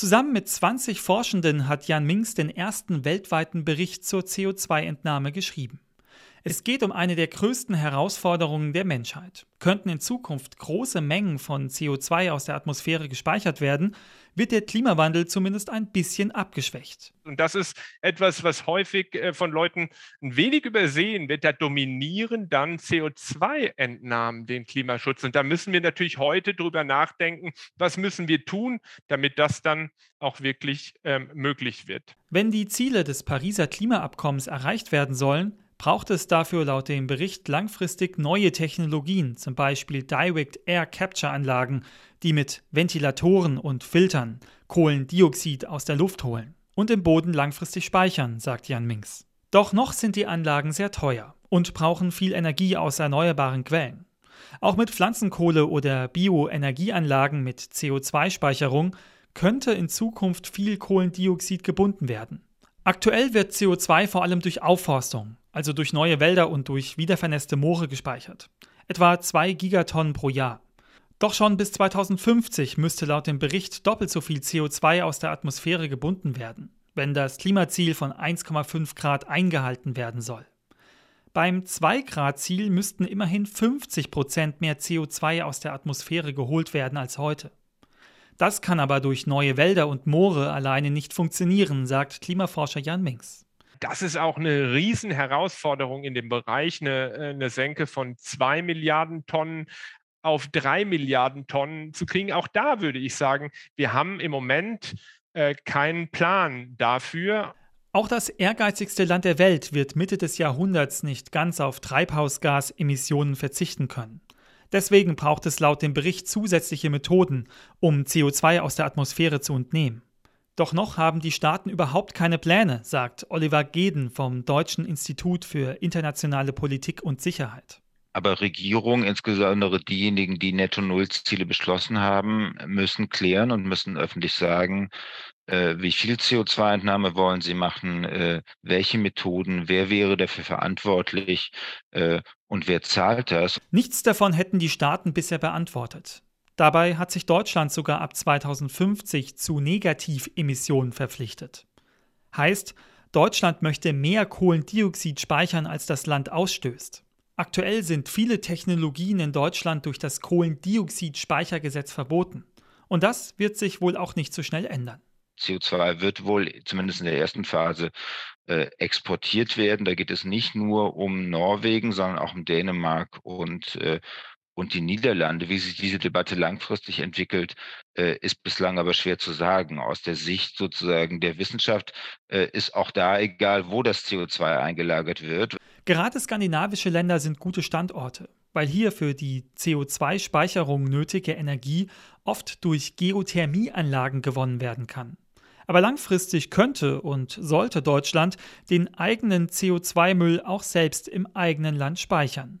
Zusammen mit 20 Forschenden hat Jan Minks den ersten weltweiten Bericht zur CO2-Entnahme geschrieben. Es geht um eine der größten Herausforderungen der Menschheit. Könnten in Zukunft große Mengen von CO2 aus der Atmosphäre gespeichert werden, wird der Klimawandel zumindest ein bisschen abgeschwächt. Und das ist etwas, was häufig äh, von Leuten ein wenig übersehen wird. Da dominieren dann CO2-Entnahmen den Klimaschutz. Und da müssen wir natürlich heute drüber nachdenken, was müssen wir tun, damit das dann auch wirklich ähm, möglich wird. Wenn die Ziele des Pariser Klimaabkommens erreicht werden sollen, braucht es dafür laut dem Bericht langfristig neue Technologien, zum Beispiel Direct Air Capture Anlagen, die mit Ventilatoren und Filtern Kohlendioxid aus der Luft holen und im Boden langfristig speichern, sagt Jan Minks. Doch noch sind die Anlagen sehr teuer und brauchen viel Energie aus erneuerbaren Quellen. Auch mit Pflanzenkohle oder Bioenergieanlagen mit CO2-Speicherung könnte in Zukunft viel Kohlendioxid gebunden werden. Aktuell wird CO2 vor allem durch Aufforstung, also durch neue Wälder und durch wiedervernässte Moore gespeichert. Etwa 2 Gigatonnen pro Jahr. Doch schon bis 2050 müsste laut dem Bericht doppelt so viel CO2 aus der Atmosphäre gebunden werden, wenn das Klimaziel von 1,5 Grad eingehalten werden soll. Beim 2-Grad-Ziel müssten immerhin 50 Prozent mehr CO2 aus der Atmosphäre geholt werden als heute. Das kann aber durch neue Wälder und Moore alleine nicht funktionieren, sagt Klimaforscher Jan Minks das ist auch eine Riesenherausforderung in dem Bereich, eine, äh, eine Senke von zwei Milliarden Tonnen auf drei Milliarden Tonnen zu kriegen. Auch da würde ich sagen, wir haben im Moment äh, keinen Plan dafür. Auch das ehrgeizigste Land der Welt wird Mitte des Jahrhunderts nicht ganz auf Treibhausgasemissionen verzichten können. Deswegen braucht es laut dem Bericht zusätzliche Methoden, um CO2 aus der Atmosphäre zu entnehmen. Doch noch haben die Staaten überhaupt keine Pläne, sagt Oliver Geden vom Deutschen Institut für internationale Politik und Sicherheit. Aber Regierungen, insbesondere diejenigen, die Netto-Null-Ziele beschlossen haben, müssen klären und müssen öffentlich sagen, äh, wie viel CO2-Entnahme wollen sie machen, äh, welche Methoden, wer wäre dafür verantwortlich äh, und wer zahlt das. Nichts davon hätten die Staaten bisher beantwortet. Dabei hat sich Deutschland sogar ab 2050 zu Negativemissionen verpflichtet. Heißt, Deutschland möchte mehr Kohlendioxid speichern, als das Land ausstößt. Aktuell sind viele Technologien in Deutschland durch das Kohlendioxidspeichergesetz verboten. Und das wird sich wohl auch nicht so schnell ändern. CO2 wird wohl zumindest in der ersten Phase äh, exportiert werden. Da geht es nicht nur um Norwegen, sondern auch um Dänemark und äh, und die Niederlande, wie sich diese Debatte langfristig entwickelt, äh, ist bislang aber schwer zu sagen. Aus der Sicht sozusagen der Wissenschaft äh, ist auch da egal, wo das CO2 eingelagert wird. Gerade skandinavische Länder sind gute Standorte, weil hier für die CO2-Speicherung nötige Energie oft durch Geothermieanlagen gewonnen werden kann. Aber langfristig könnte und sollte Deutschland den eigenen CO2-Müll auch selbst im eigenen Land speichern.